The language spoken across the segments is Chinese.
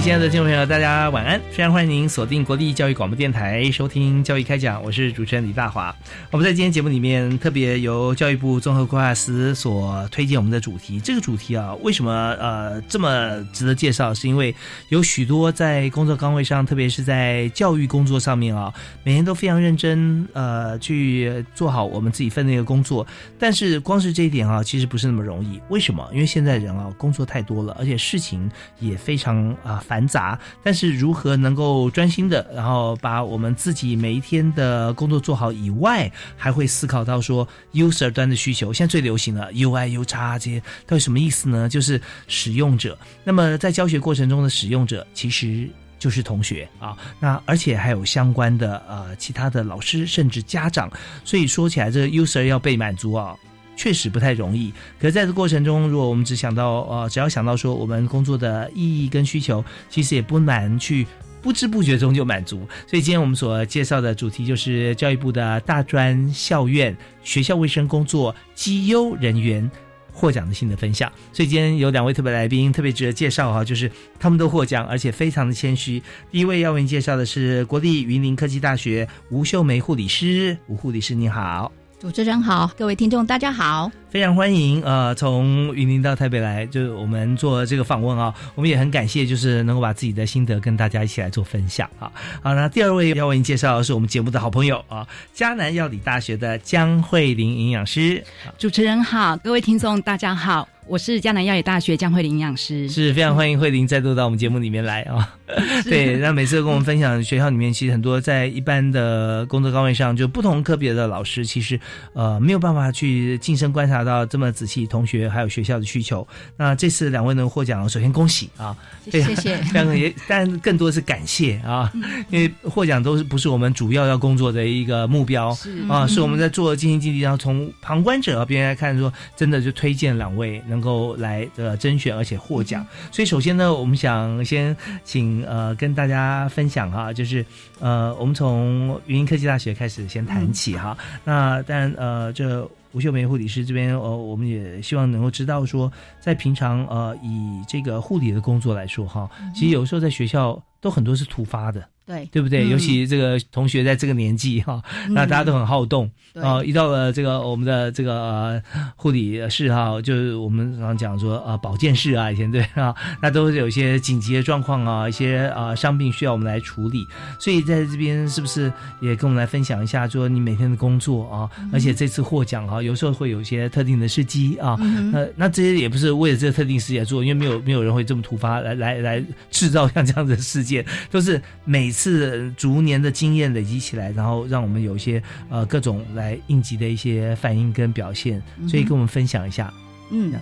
亲爱的听众朋友，大家晚安！非常欢迎您锁定国立教育广播电台收听《教育开讲》，我是主持人李大华。我们在今天节目里面特别由教育部综合规划司所推荐我们的主题。这个主题啊，为什么呃这么值得介绍？是因为有许多在工作岗位上，特别是在教育工作上面啊，每天都非常认真呃去做好我们自己分内的工作。但是光是这一点啊，其实不是那么容易。为什么？因为现在人啊工作太多了，而且事情也非常啊。繁杂，但是如何能够专心的，然后把我们自己每一天的工作做好以外，还会思考到说 user 端的需求。现在最流行的 UI、U 叉这些到底什么意思呢？就是使用者。那么在教学过程中的使用者，其实就是同学啊。那而且还有相关的呃其他的老师，甚至家长。所以说起来，这个 user 要被满足啊。确实不太容易，可是在这过程中，如果我们只想到呃，只要想到说我们工作的意义跟需求，其实也不难去不知不觉中就满足。所以今天我们所介绍的主题就是教育部的大专校院学校卫生工作绩优人员获奖的心得分享。所以今天有两位特别来宾特别值得介绍哈，就是他们都获奖，而且非常的谦虚。第一位要为您介绍的是国立云林科技大学吴秀梅护理师，吴护理师你好。主持人好，各位听众大家好，非常欢迎呃从云林到台北来，就是我们做这个访问啊，我们也很感谢，就是能够把自己的心得跟大家一起来做分享啊。好，那第二位要为您介绍的是我们节目的好朋友啊，迦南药理大学的江慧玲营养师。主持人好，各位听众大家好。我是江南药理大学江慧玲营养师，是非常欢迎慧玲再度到我们节目里面来啊。对，那每次跟我们分享学校里面其实很多在一般的工作岗位上，就不同科别的老师，其实呃没有办法去近身观察到这么仔细同学还有学校的需求。那这次两位能获奖，首先恭喜啊，谢谢，非常 也，但更多是感谢啊，因为获奖都是不是我们主要要工作的一个目标。啊，是我们在做尽心尽力，然后从旁观者边来看，说真的就推荐两位能。够来呃甄选，而且获奖，所以首先呢，我们想先请呃跟大家分享哈，就是呃我们从云林科技大学开始先谈起哈。那当然呃这吴秀梅护理师这边呃我们也希望能够知道说，在平常呃以这个护理的工作来说哈，其实有时候在学校都很多是突发的。对，对不对？尤其这个同学在这个年纪 哈，那大家都很好动啊。一到了这个我们的这个护理室哈，就是我们常讲说啊，保健室啊，以前对 啊，那都是有一些紧急的状况啊，一些啊伤病需要我们来处理。所以在这边是不是也跟我们来分享一下，说你每天的工作啊？而且这次获奖哈，有时候会有一些特定的事迹啊。那那这些也不是为了这个特定事件做，因为没有没有人会这么突发来来来制造像这样子的事件，都是每。是逐年的经验累积起来，然后让我们有一些呃各种来应急的一些反应跟表现，所以跟我们分享一下。嗯，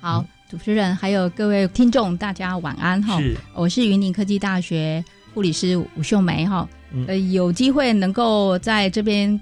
好，主持人还有各位听众，大家晚安哈。是，我是云林科技大学护理师吴秀梅哈。呃，有机会能够在这边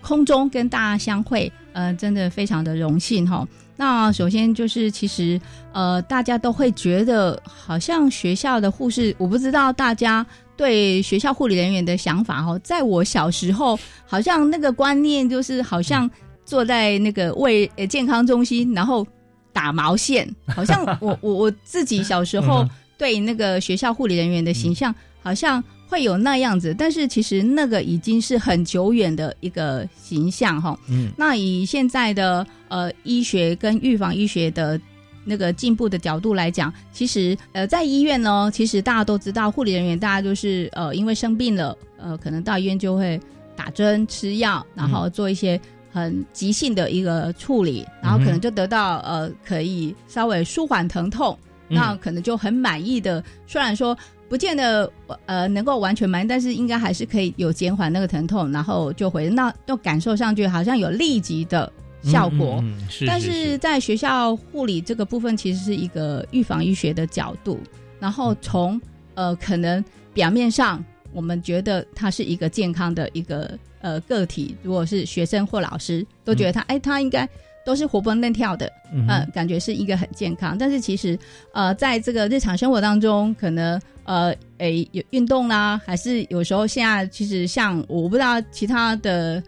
空中跟大家相会，呃，真的非常的荣幸哈。那首先就是，其实呃，大家都会觉得好像学校的护士，我不知道大家。对学校护理人员的想法哦，在我小时候，好像那个观念就是好像坐在那个卫呃健康中心，然后打毛线，好像我我我自己小时候对那个学校护理人员的形象好像会有那样子，但是其实那个已经是很久远的一个形象哈。嗯，那以现在的呃医学跟预防医学的那个进步的角度来讲，其实呃在医院呢，其实大家都知道护理人员，大家就是呃因为生病了，呃可能到医院就会打针吃药，然后做一些。很急性的一个处理，然后可能就得到呃可以稍微舒缓疼痛，那可能就很满意的。虽然说不见得呃能够完全满意，但是应该还是可以有减缓那个疼痛，然后就回那就感受上去好像有立即的效果。但是在学校护理这个部分，其实是一个预防医学的角度，然后从呃可能表面上我们觉得他是一个健康的一个。呃，个体如果是学生或老师，都觉得他，哎，他应该都是活蹦乱跳的，嗯，感觉是一个很健康。但是其实，呃，在这个日常生活当中，可能呃，哎，有运动啦，还是有时候现在其实像我不知道其他的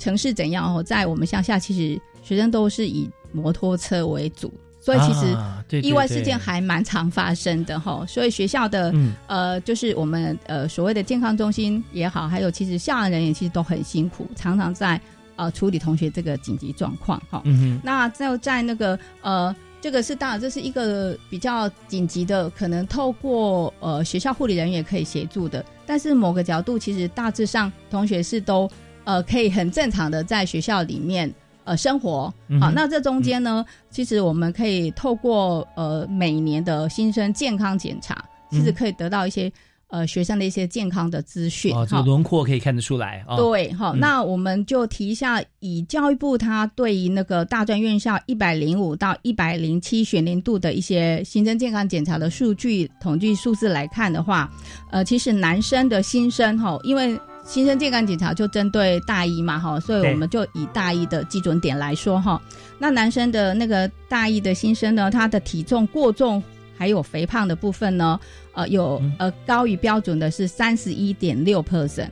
城市怎样哦，在我们乡下，其实学生都是以摩托车为主。所以其实意外事件还蛮常发生的哈，所以学校的呃，就是我们呃所谓的健康中心也好，还有其实校园人员其实都很辛苦，常常在呃处理同学这个紧急状况哈。那就在那个呃，这个是当然这是一个比较紧急的，可能透过呃学校护理人员可以协助的，但是某个角度其实大致上同学是都呃可以很正常的在学校里面。呃，生活好，那这中间呢，其实我们可以透过呃每年的新生健康检查，其实可以得到一些呃学生的一些健康的资讯。哦，这个轮廓可以看得出来。对，好，那我们就提一下，以教育部它对于那个大专院校一百零五到一百零七学年度的一些新生健康检查的数据统计数字来看的话，呃，其实男生的新生哈，因为新生健康检查就针对大一嘛，哈，所以我们就以大一的基准点来说，哈，那男生的那个大一的新生呢，他的体重过重还有肥胖的部分呢，呃，有呃高于标准的是三十一点六 percent，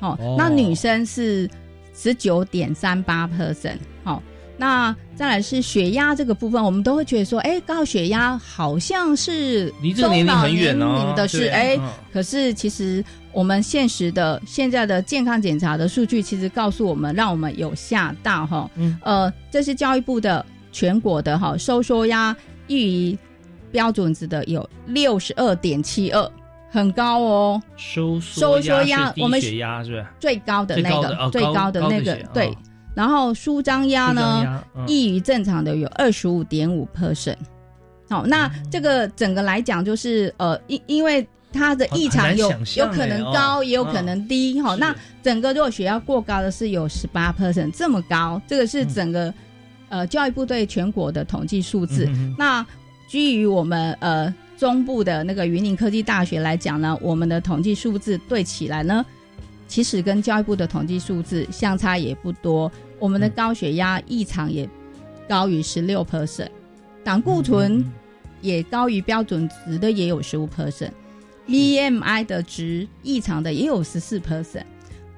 哦，那女生是十九点三八 percent，好。那再来是血压这个部分，我们都会觉得说，哎，高血压好像是离这个年龄很远哦。的是，哎，可是其实我们现实的现在的健康检查的数据，其实告诉我们，让我们有吓到哈。嗯。呃，这是教育部的全国的哈收缩压低于标准值的有六十二点七二，很高哦。收收缩压，我们血压是最高的那个最高的那个对。然后舒张压呢，异于正常的有二十五点五 percent。好，那这个整个来讲，就是呃，因因为它的异常有有可能高，也有可能低。哈，那整个如果血压过高的是有十八 percent 这么高，这个是整个呃教育部对全国的统计数字。那基于我们呃中部的那个云林科技大学来讲呢，我们的统计数字对起来呢。其实跟教育部的统计数字相差也不多，我们的高血压异常也高于十六 percent，胆固醇也高于标准值的也有十五 percent，BMI 的值异常的也有十四 percent，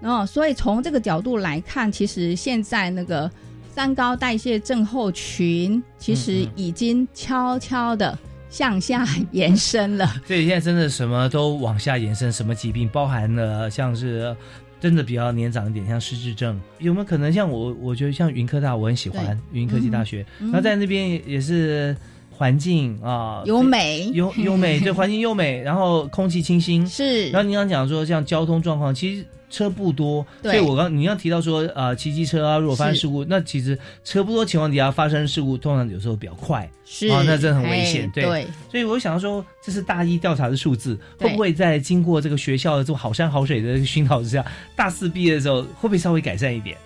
然后所以从这个角度来看，其实现在那个三高代谢症候群其实已经悄悄的。向下延伸了，所以现在真的什么都往下延伸，什么疾病包含了像是真的比较年长一点，像失智症，有没有可能像我？我觉得像云科大，我很喜欢云科技大学，那在那边也是环境啊，优美，优优美，对，环境优美，然后空气清新，是。然后您刚讲说像交通状况，其实。车不多，所以我刚你要提到说，呃，骑机车啊，如果发生事故，那其实车不多情况底下发生事故，通常有时候比较快，是。啊，那真的很危险，对。所以我想说，这是大一调查的数字，会不会在经过这个学校的这种好山好水的熏陶之下，大四毕业的时候，会不会稍微改善一点？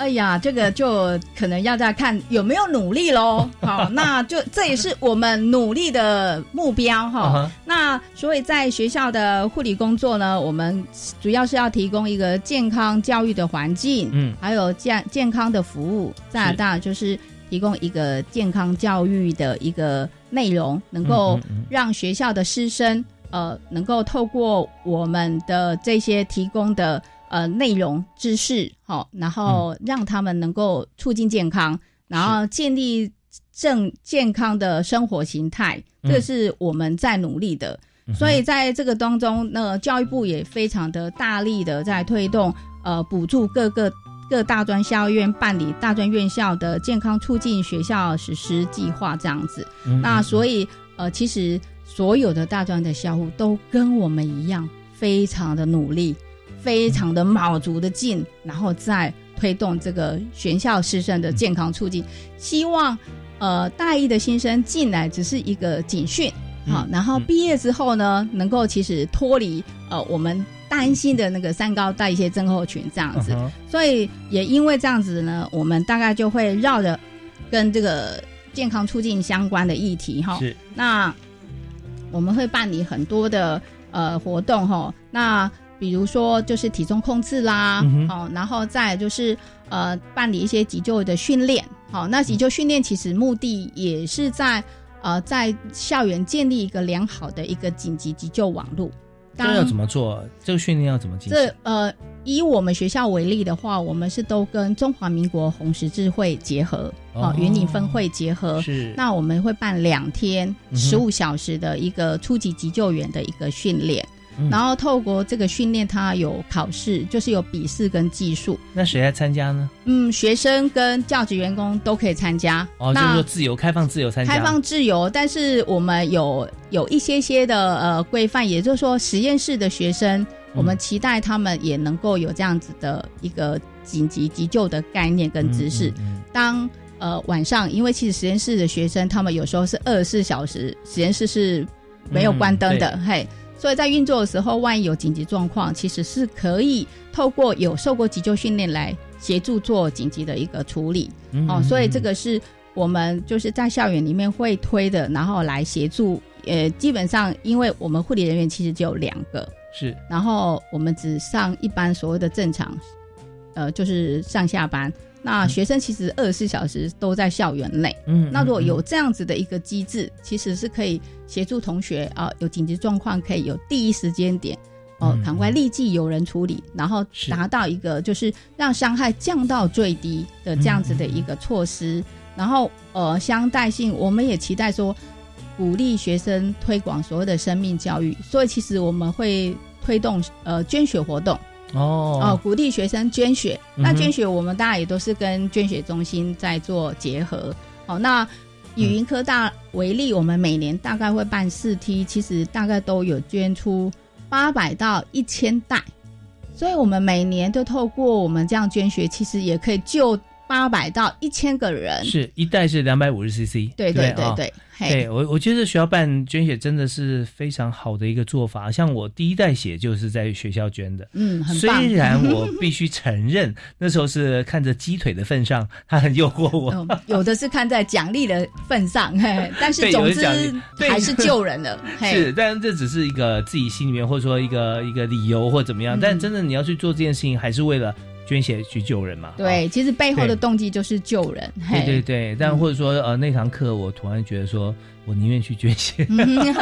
哎呀，这个就可能要再看有没有努力喽。好，那就这也是我们努力的目标哈。那所以在学校的护理工作呢，我们主要是要提供一个健康教育的环境，嗯，还有健健康的服务。再大就是提供一个健康教育的一个内容，能够让学校的师生呃，能够透过我们的这些提供的。呃，内容知识好，然后让他们能够促进健康，然后建立正健康的生活形态，这是我们在努力的。所以在这个当中，那教育部也非常的大力的在推动，呃，补助各个各大专校院办理大专院校的健康促进学校实施计划这样子。那所以，呃，其实所有的大专的校务都跟我们一样，非常的努力，非常的卯足的劲，然后再推动这个学校师生的健康促进，希望。呃，大一的新生进来只是一个警训，好，然后毕业之后呢，能够其实脱离呃我们担心的那个三高代谢症候群这样子，所以也因为这样子呢，我们大概就会绕着跟这个健康促进相关的议题哈，是，那我们会办理很多的呃活动哈，那比如说就是体重控制啦，哦，然后再就是呃办理一些急救的训练。好，那急救训练其实目的也是在呃，在校园建立一个良好的一个紧急急救网络。这要怎么做？这个训练要怎么进行？这呃，以我们学校为例的话，我们是都跟中华民国红十字会结合，哦，云林分会结合。是。那我们会办两天十五小时的一个初级急救员的一个训练。然后透过这个训练，他有考试，就是有笔试跟技术。那谁来参加呢？嗯，学生跟教职员工都可以参加。哦，就是说自由开放自由参加。开放自由，但是我们有有一些些的呃规范，也就是说实验室的学生，我们期待他们也能够有这样子的一个紧急急救的概念跟知识。当呃晚上，因为其实实验室的学生，他们有时候是二十四小时实验室是没有关灯的，嘿。所以在运作的时候，万一有紧急状况，其实是可以透过有受过急救训练来协助做紧急的一个处理。哦，所以这个是我们就是在校园里面会推的，然后来协助。呃，基本上因为我们护理人员其实只有两个，是，然后我们只上一般所谓的正常，呃，就是上下班。那学生其实二十四小时都在校园内，嗯，那如果有这样子的一个机制，其实是可以协助同学啊，有紧急状况可以有第一时间点，哦，赶快立即有人处理，然后达到一个就是让伤害降到最低的这样子的一个措施。然后呃，相带性，我们也期待说鼓励学生推广所谓的生命教育，所以其实我们会推动呃捐血活动。哦哦，鼓励学生捐血。那捐血，我们大家也都是跟捐血中心在做结合。哦，那以云科大为例，我们每年大概会办四梯，其实大概都有捐出八百到一千袋。所以，我们每年都透过我们这样捐血，其实也可以救。八百到一千个人，是一袋是两百五十 CC，对对对对，对我我觉得学校办捐血真的是非常好的一个做法。像我第一袋血就是在学校捐的，嗯，很棒。虽然我必须承认，那时候是看着鸡腿的份上，他很诱惑我。有的是看在奖励的份上，嘿，但是总之还是救人的。是，但这只是一个自己心里面或者说一个一个理由或怎么样，但真的你要去做这件事情，还是为了。捐血去救人嘛？对，其实背后的动机就是救人。对对对，但或者说呃，那堂课我突然觉得说，我宁愿去捐血，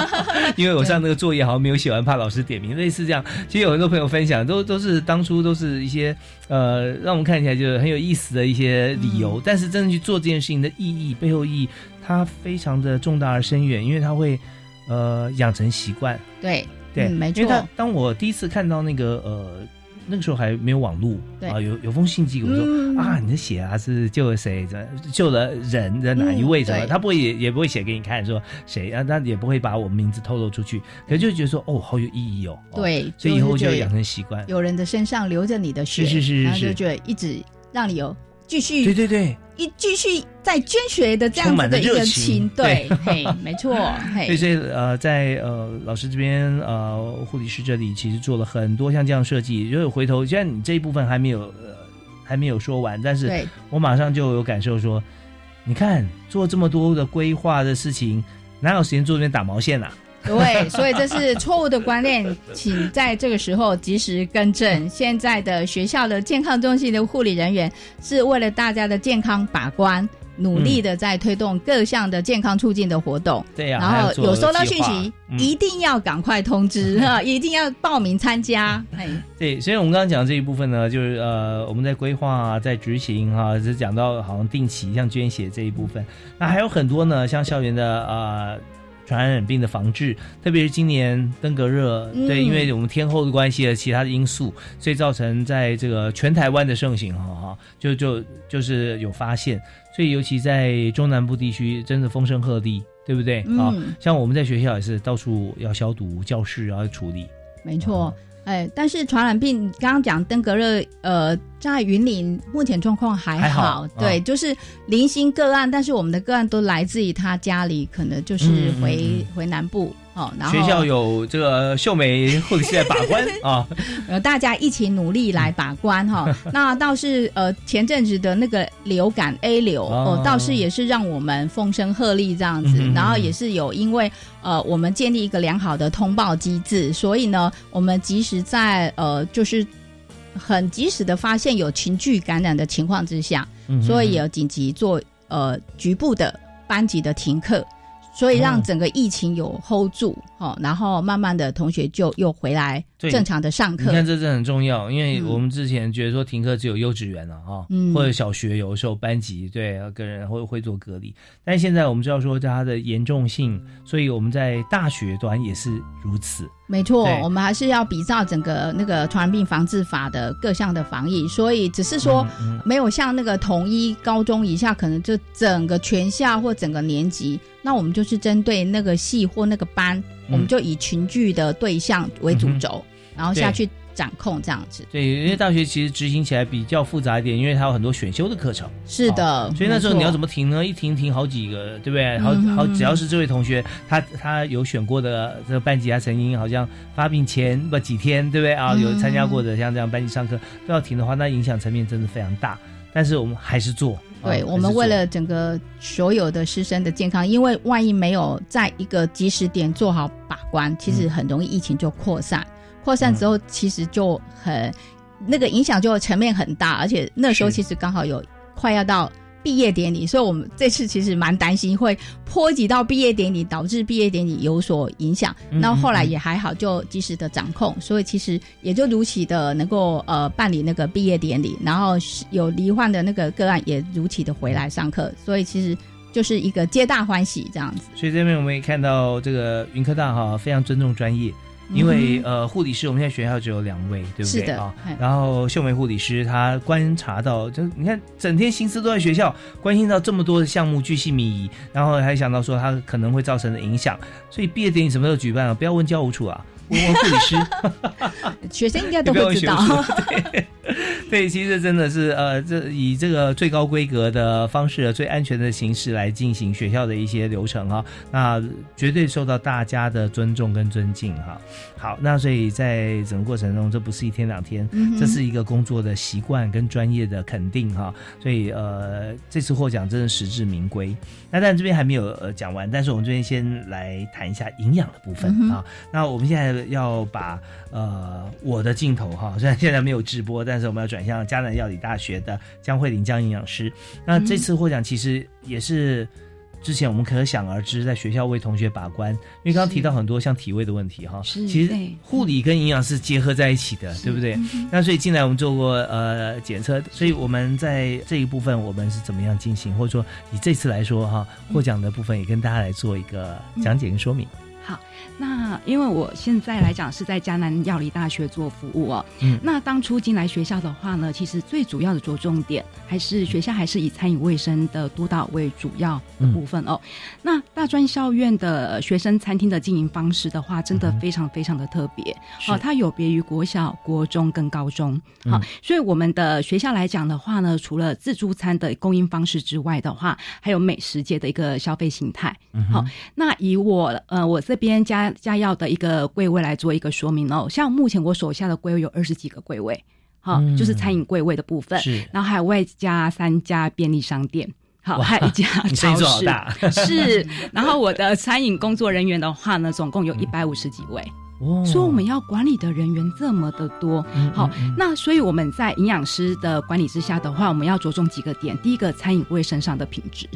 因为我上那个作业好像没有写完，怕老师点名，类似这样。其实有很多朋友分享，都都是当初都是一些呃，让我们看起来就是很有意思的一些理由，但是真的去做这件事情的意义背后意义，它非常的重大而深远，因为它会呃养成习惯。对对，没错。因为他当我第一次看到那个呃。那个时候还没有网络啊，有有封信寄给我说啊，你的血啊是救了谁？救了人的哪一位？什么？他不会也也不会写给你看说谁啊，他也不会把我们名字透露出去，可就觉得说哦，好有意义哦。对，所以以后就要养成习惯，有人的身上流着你的血，是是是，是是就觉得一直让你有继续，对对对。一继续在捐血的这样子的一个情，对，嘿，没错，嘿。所以呃，在呃老师这边呃护理师这里，其实做了很多像这样设计。如果回头，虽然你这一部分还没有呃还没有说完，但是我马上就有感受说，你看做这么多的规划的事情，哪有时间做这边打毛线啊？对，所以这是错误的观念，请在这个时候及时更正。现在的学校的健康中心的护理人员是为了大家的健康把关，努力的在推动各项的健康促进的活动。对呀，然后有收到讯息，一定要赶快通知 哈，一定要报名参加。哎，对，所以我们刚刚讲这一部分呢，就是呃，我们在规划、在执行哈，是讲到好像定期像捐血这一部分，那还有很多呢，像校园的呃。传染病的防治，特别是今年登革热，对，因为我们天候的关系和其他的因素，所以造成在这个全台湾的盛行，哈哈，就就就是有发现，所以尤其在中南部地区，真的风声鹤唳，对不对？啊，像我们在学校也是到处要消毒，教室要处理，没错。哎，但是传染病刚刚讲登革热，呃，在云林目前状况还好，对，就是零星个案，但是我们的个案都来自于他家里，可能就是回回南部。哦，然后学校有这个秀美护理师在把关啊，呃，大家一起努力来把关哈。那倒是呃，前阵子的那个流感 A 流哦，倒是也是让我们风声鹤唳这样子。然后也是有因为呃，我们建立一个良好的通报机制，所以呢，我们及时在呃，就是很及时的发现有群聚感染的情况之下，所以有紧急做呃局部的班级的停课。所以让整个疫情有 hold 住，哦，然后慢慢的同学就又回来正常的上课。你看这这很重要，因为我们之前觉得说停课只有幼稚园了哈，或者小学有的时候班级对跟人会会做隔离，但现在我们知道说它的严重性，所以我们在大学端也是如此。没错，我们还是要比照整个那个传染病防治法的各项的防疫，所以只是说没有像那个统一高中以下，可能就整个全校或整个年级，那我们就是针对那个系或那个班，我们就以群聚的对象为主轴，然后下去。掌控这样子，对，因为大学其实执行起来比较复杂一点，因为它有很多选修的课程。是的，所以那时候你要怎么停呢？一停停好几个，对不对？好好，只要是这位同学，他他有选过的这个班级，他曾经好像发病前不几天，对不对啊？有参加过的，像这样班级上课都要停的话，那影响层面真的非常大。但是我们还是做，对我们为了整个所有的师生的健康，因为万一没有在一个及时点做好把关，其实很容易疫情就扩散。扩散之后，其实就很那个影响就层面很大，而且那时候其实刚好有快要到毕业典礼，所以我们这次其实蛮担心会波及到毕业典礼，导致毕业典礼有所影响。那后来也还好，就及时的掌控，所以其实也就如期的能够呃办理那个毕业典礼，然后有罹患的那个个案也如期的回来上课，所以其实就是一个皆大欢喜这样子。所以这边我们也看到这个云科大哈非常尊重专业。因为呃，护理师我们现在学校只有两位，对不对啊？然后秀梅护理师她观察到，就你看整天心思都在学校，关心到这么多的项目，巨细靡遗，然后还想到说他可能会造成的影响，所以毕业典礼什么时候举办啊？不要问教务处啊。问问护理师，学生应该都会知道。对，其实真的是呃，这以这个最高规格的方式、最安全的形式来进行学校的一些流程哈，那绝对受到大家的尊重跟尊敬哈。好，那所以在整个过程中，这不是一天两天，这是一个工作的习惯跟专业的肯定哈。所以呃，这次获奖真的实至名归。那但这边还没有呃讲完，但是我们这边先来谈一下营养的部分啊。那我们现在。要把呃我的镜头哈，虽然现在没有直播，但是我们要转向迦南药理大学的江慧玲江营养师。那这次获奖其实也是之前我们可想而知，在学校为同学把关，因为刚刚提到很多像体位的问题哈，其实护理跟营养是结合在一起的，对不对？那所以进来我们做过呃检测，所以我们在这一部分我们是怎么样进行，或者说以这次来说哈，获奖的部分也跟大家来做一个讲解跟说明。好，那因为我现在来讲是在江南药理大学做服务哦。嗯，那当初进来学校的话呢，其实最主要的着重点还是学校还是以餐饮卫生的督导为主要的部分哦。那大专校院的学生餐厅的经营方式的话，真的非常非常的特别哦，它有别于国小、国中跟高中。好，所以我们的学校来讲的话呢，除了自助餐的供应方式之外的话，还有美食界的一个消费形态。好，那以我呃我这边加加药的一个柜位来做一个说明。哦，像目前我手下的柜位有二十几个柜位，好，就是餐饮柜位的部分，是，然后还有外加三家便利商店，好，还有一家 超市，是，然后我的餐饮工作人员的话呢，总共有一百五十几位。所以我们要管理的人员这么的多。好，那所以我们在营养师的管理之下的话，我们要着重几个点。第一个，餐饮卫生上的品质，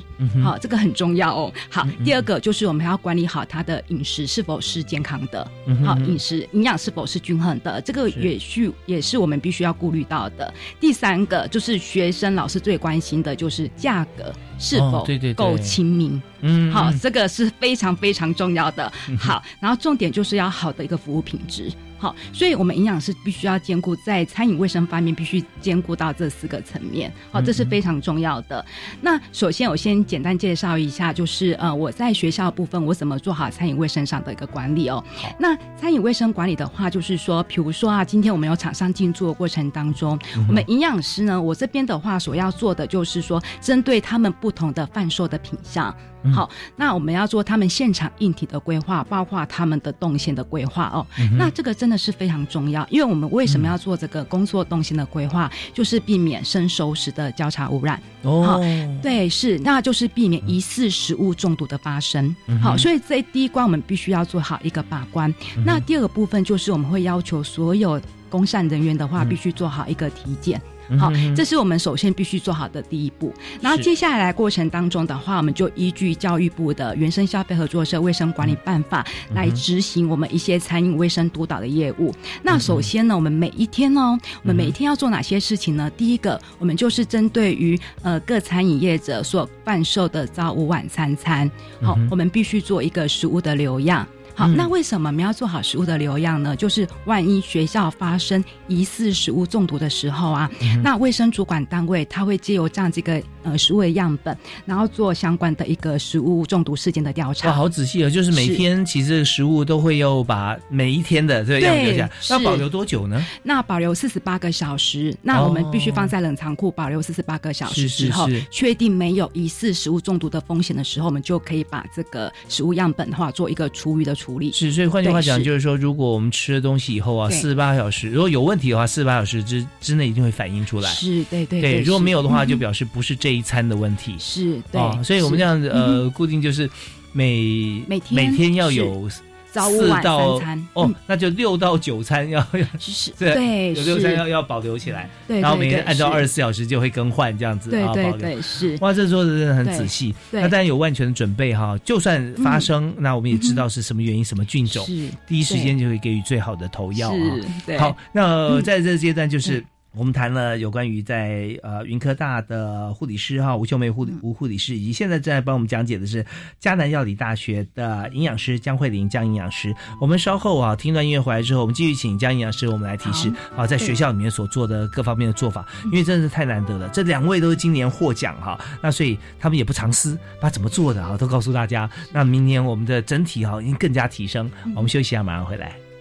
好，这个很重要哦。好，第二个就是我们要管理好他的饮食是否是健康的，好，饮食营养是否是均衡的，这个也需也是我们必须要顾虑到的。第三个就是学生老师最关心的就是价格。是否够亲民？嗯，好，这个是非常非常重要的。好，然后重点就是要好的一个服务品质。好，所以我们营养师必须要兼顾在餐饮卫生方面，必须兼顾到这四个层面。好，这是非常重要的。那首先，我先简单介绍一下，就是呃，我在学校部分我怎么做好餐饮卫生上的一个管理哦。那餐饮卫生管理的话，就是说，比如说啊，今天我们有厂商进驻的过程当中，我们营养师呢，我这边的话所要做的就是说，针对他们不同的贩售的品相。好，那我们要做他们现场硬体的规划，包括他们的动线的规划哦。那这个真的是非常重要，因为我们为什么要做这个工作动线的规划，就是避免生熟食的交叉污染。哦，对，是，那就是避免疑似食物中毒的发生。好，所以这第一关我们必须要做好一个把关。那第二个部分就是我们会要求所有公善人员的话，必须做好一个体检。好，这是我们首先必须做好的第一步。然后接下来过程当中的话，我们就依据教育部的原生消费合作社卫生管理办法来执行我们一些餐饮卫生督导的业务。那首先呢，我们每一天呢，我们每一天要做哪些事情呢？第一个，我们就是针对于呃各餐饮业者所贩售的早午晚餐餐，好，我们必须做一个食物的留样。好，那为什么我们要做好食物的留样呢？就是万一学校发生疑似食物中毒的时候啊，那卫生主管单位他会借由这样这个呃食物的样本，然后做相关的一个食物中毒事件的调查。哇，好仔细哦！就是每天其实食物都会要把每一天的这个样留下，要保留多久呢？那保留四十八个小时。那我们必须放在冷藏库保留四十八个小时之后，确定没有疑似食物中毒的风险的时候，我们就可以把这个食物样本的话做一个厨余的。处理是，所以换句话讲，就是说，如果我们吃了东西以后啊，四十八小时，如果有问题的话，四十八小时之之内一定会反映出来。是，对对对。如果没有的话，就表示不是这一餐的问题。是，对。所以我们这样子呃，固定就是每每天每天要有。早午晚三餐哦，那就六到九餐要要 是，对，有六餐要要保留起来，对，然后每天按照二十四小时就会更换这样子啊，保留是。哇，这做的真的很仔细，那当然有万全的准备哈，就算发生，那我们也知道是什么原因、什么菌种，第一时间就会给予最好的投药啊。好，那在这个阶段就是。我们谈了有关于在呃云科大的护理师哈吴秀梅护理吴护理师，以及现在正在帮我们讲解的是迦南药理大学的营养师江慧玲江营养师。我们稍后啊听段音乐回来之后，我们继续请江营养师我们来提示啊在学校里面所做的各方面的做法，因为真的是太难得了。这两位都是今年获奖哈，那所以他们也不藏私，把怎么做的啊都告诉大家。那明年我们的整体哈已经更加提升。我们休息一下，马上回来。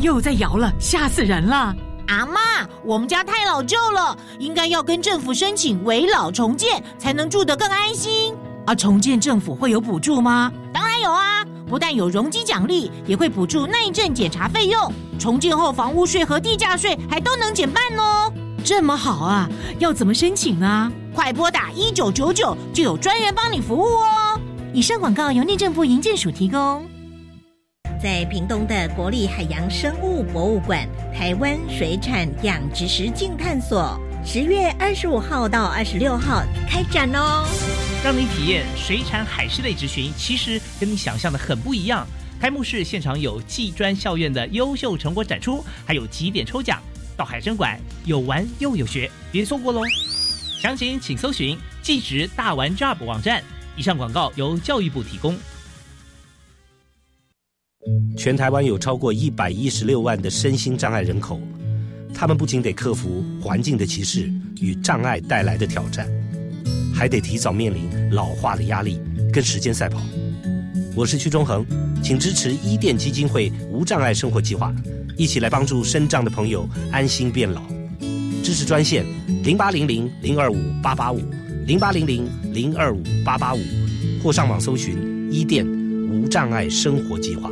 又在摇了，吓死人了！阿妈，我们家太老旧了，应该要跟政府申请围老重建，才能住得更安心。啊，重建政府会有补助吗？当然有啊，不但有容积奖励，也会补助内政检查费用。重建后房屋税和地价税还都能减半哦。这么好啊，要怎么申请呢？快拨打一九九九，就有专人帮你服务哦。以上广告由内政部营建署提供。在屏东的国立海洋生物博物馆台湾水产养殖实境探索，十月二十五号到二十六号开展哦，让你体验水产海事类执询，其实跟你想象的很不一样。开幕式现场有技专校院的优秀成果展出，还有几点抽奖。到海参馆有玩又有学，别错过喽！详情请搜寻技职大玩 Job 网站。以上广告由教育部提供。全台湾有超过一百一十六万的身心障碍人口，他们不仅得克服环境的歧视与障碍带来的挑战，还得提早面临老化的压力，跟时间赛跑。我是屈中恒，请支持伊甸基金会无障碍生活计划，一起来帮助身障的朋友安心变老。支持专线零八零零零二五八八五零八零零零二五八八五，或上网搜寻伊甸无障碍生活计划。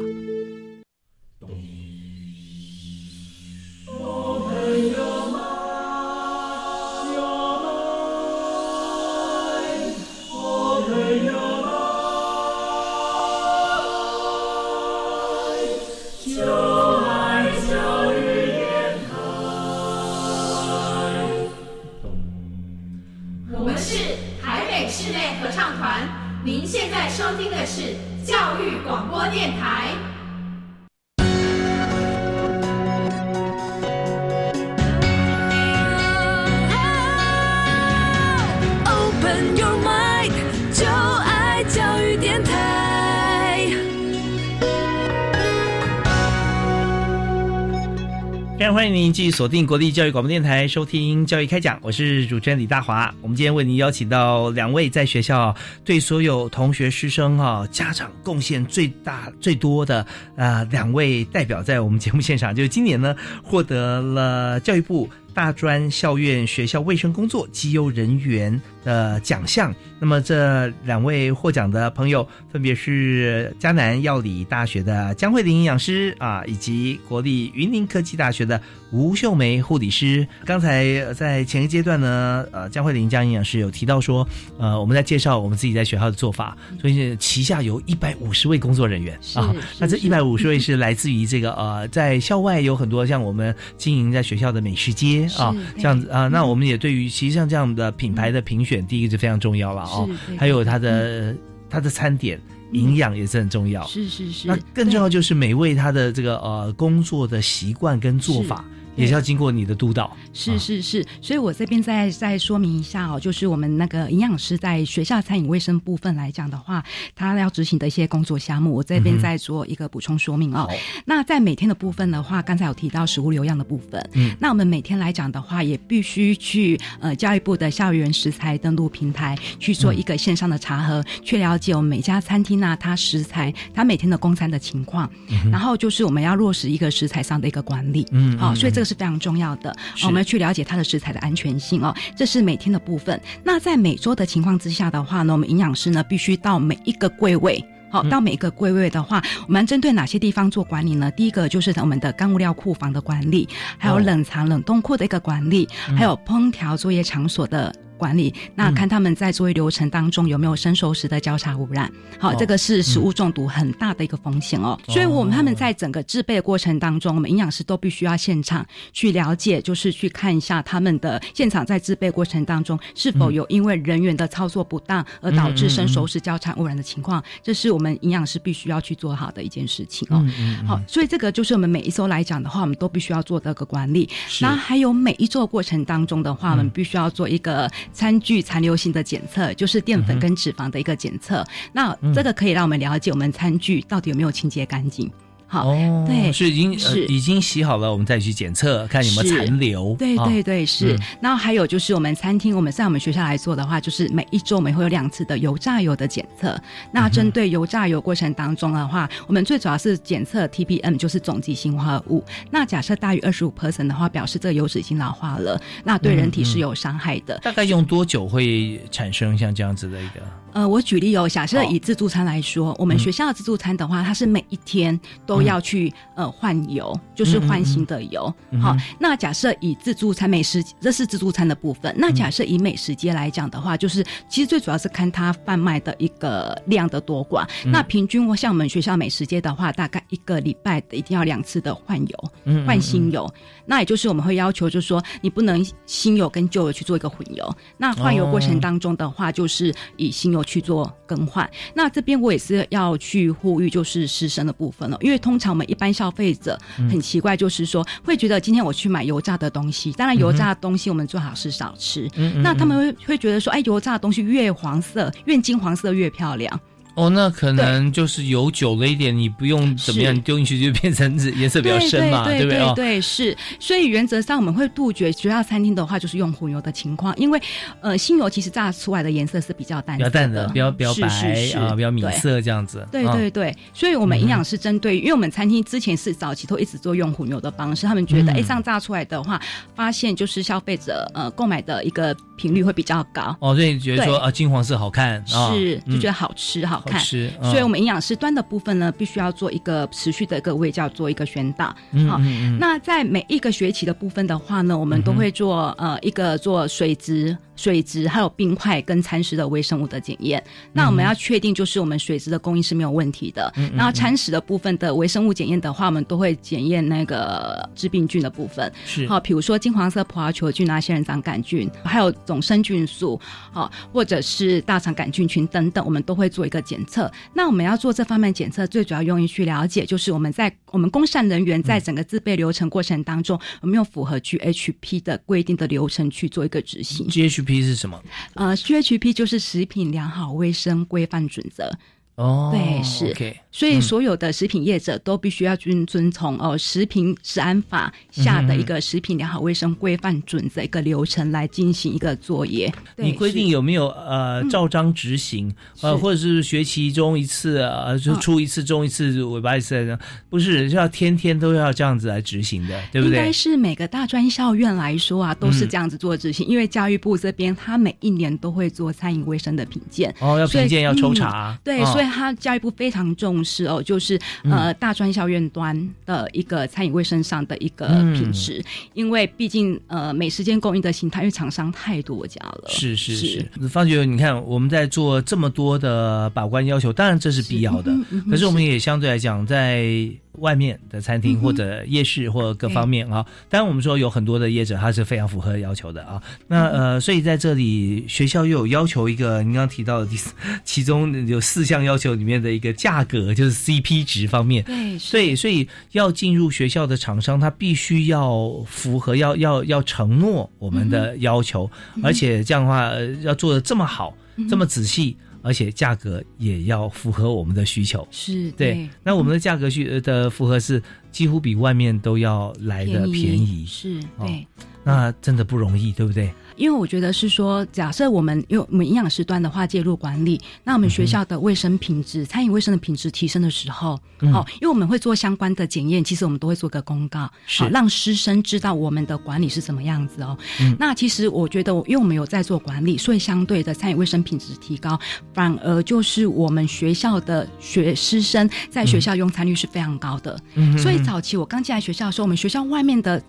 继续锁定国立教育广播电台，收听教育开讲，我是主持人李大华。我们今天为您邀请到两位在学校对所有同学师生哈家长贡献最大最多的呃两位代表，在我们节目现场，就是今年呢获得了教育部大专校院学校卫生工作绩优人员的奖项。那么这两位获奖的朋友，分别是迦南药理大学的江慧玲营养师啊，以及国立云林科技大学的吴秀梅护理师。刚才在前一阶段呢，呃，江慧玲江营养师有提到说，呃，我们在介绍我们自己在学校的做法，所以旗下有一百五十位工作人员啊。那这一百五十位是来自于这个呃，在校外有很多像我们经营在学校的美食街啊，这样子啊。那我们也对于其实像这样的品牌的评选，第一个就非常重要了。哦，还有它的它的餐点营养也是很重要，是是是。那更重要就是美味他的这个呃工作的习惯跟做法。也是要经过你的督导，是是是，所以我这边再再说明一下哦，就是我们那个营养师在学校餐饮卫生部分来讲的话，他要执行的一些工作项目，我这边再做一个补充说明哦。那在每天的部分的话，刚才有提到食物流样的部分，嗯，那我们每天来讲的话，也必须去呃教育部的校园食材登录平台去做一个线上的查核，去了解我们每家餐厅啊，它食材它每天的供餐的情况，然后就是我们要落实一个食材上的一个管理，嗯，好，所以这个。是非常重要的，我们去了解它的食材的安全性哦，这是每天的部分。那在每周的情况之下的话呢，我们营养师呢必须到每一个柜位，好，到每一个柜位的话，我们针对哪些地方做管理呢？第一个就是我们的干物料库房的管理，还有冷藏冷冻库的一个管理，还有烹调作业场所的。管理那看他们在作业流程当中有没有生熟食的交叉污染，好，这个是食物中毒很大的一个风险哦。所以，我们他们在整个制备的过程当中，我们营养师都必须要现场去了解，就是去看一下他们的现场在制备过程当中是否有因为人员的操作不当而导致生熟食交叉污染的情况，这是我们营养师必须要去做好的一件事情哦。好，所以这个就是我们每一周来讲的话，我们都必须要做的个管理。那还有每一周过程当中的话，我们必须要做一个。餐具残留性的检测就是淀粉跟脂肪的一个检测，那这个可以让我们了解我们餐具到底有没有清洁干净。好，对，是已经是已经洗好了，我们再去检测，看有没有残留。对对对，是。然后还有就是我们餐厅，我们在我们学校来做的话，就是每一周我们会有两次的油炸油的检测。那针对油炸油过程当中的话，我们最主要是检测 TPM，就是总极性化合物。那假设大于二十五 percent 的话，表示这个油脂已经老化了，那对人体是有伤害的。大概用多久会产生像这样子的一个？呃，我举例哦，假设以自助餐来说，我们学校的自助餐的话，它是每一天都要去呃换油，就是换新的油。好，那假设以自助餐美食，这是自助餐的部分。那假设以美食街来讲的话，就是其实最主要是看它贩卖的一个量的多寡。那平均我像我们学校美食街的话，大概一个礼拜的一定要两次的换油，换新油。那也就是我们会要求，就是说你不能新油跟旧油去做一个混油。那换油过程当中的话，就是以新油去做更换。那这边我也是要去呼吁，就是师生的部分了，因为通常我们一般消费者很奇怪，就是说会觉得今天我去买油炸的东西，当然油炸的东西我们最好是少吃。那他们会会觉得说，哎，油炸的东西越黄色、越金黄色越漂亮。哦，那可能就是油久了一点，你不用怎么样丢进去就变成颜色比较深嘛，对不对？对，是。所以原则上我们会杜绝学校餐厅的话，就是用混油的情况，因为呃，新油其实炸出来的颜色是比较淡，比较淡的，比较比较白啊，比较米色这样子。对对对，所以我们营养师针对，因为我们餐厅之前是早期都一直做用混油的方式，他们觉得哎，这样炸出来的话，发现就是消费者呃购买的一个频率会比较高。哦，所以你觉得说啊，金黄色好看，是就觉得好吃好看，吃，所以。我们营养师端的部分呢，必须要做一个持续的一个胃教，做一个宣导。好，那在每一个学期的部分的话呢，我们都会做呃一个做水质。水质还有冰块跟餐食的微生物的检验，那我们要确定就是我们水质的供应是没有问题的。然后餐食的部分的微生物检验的话，我们都会检验那个致病菌的部分。是好，比如说金黄色葡萄球菌啊、仙人掌杆菌，还有总生菌素，好，或者是大肠杆菌群等等，我们都会做一个检测。那我们要做这方面检测，最主要用于去了解，就是我们在我们工善人员在整个自备流程过程当中，有没有符合 GHP 的规定的流程去做一个执行。GHP 是什么？呃，GHP 就是食品良好卫生规范准则。哦，对，是，所以所有的食品业者都必须要遵遵从哦，食品食安法下的一个食品良好卫生规范准则一个流程来进行一个作业。你规定有没有呃照章执行？呃，或者是学期中一次，呃，就出一次，中一次，尾巴一次，不是要天天都要这样子来执行的，对不对？应该是每个大专校院来说啊，都是这样子做执行，因为教育部这边他每一年都会做餐饮卫生的品鉴，哦，要品鉴要抽查，对，所以。他教育部非常重视哦，就是呃大专校院端的一个餐饮卫生上的一个品质，因为毕竟呃美食间供应的形态，因为厂商太多家了。是是是，方觉你看我们在做这么多的把关要求，当然这是必要的，可是我们也相对来讲在。外面的餐厅或者夜市或各方面啊，当然我们说有很多的业者他是非常符合要求的啊。那呃，所以在这里学校又有要求一个，您刚刚提到的第四，其中有四项要求里面的一个价格，就是 CP 值方面。对，所以所以要进入学校的厂商，他必须要符合要要要承诺我们的要求，而且这样的话要做的这么好，这么仔细。而且价格也要符合我们的需求，是对。那我们的价格需的符合是几乎比外面都要来的便宜，是对。那真的不容易，对不对？因为我觉得是说，假设我们因为我们营养师端的话介入管理，那我们学校的卫生品质、餐饮卫生的品质提升的时候，好，因为我们会做相关的检验，其实我们都会做个公告，好让师生知道我们的管理是什么样子哦。那其实我觉得，因为我们有在做管理，所以相对的餐饮卫生品质提高，反而就是我们学校的学师生在学校用餐率是非常高的。所以早期我刚进来学校的时候，我们学校外面的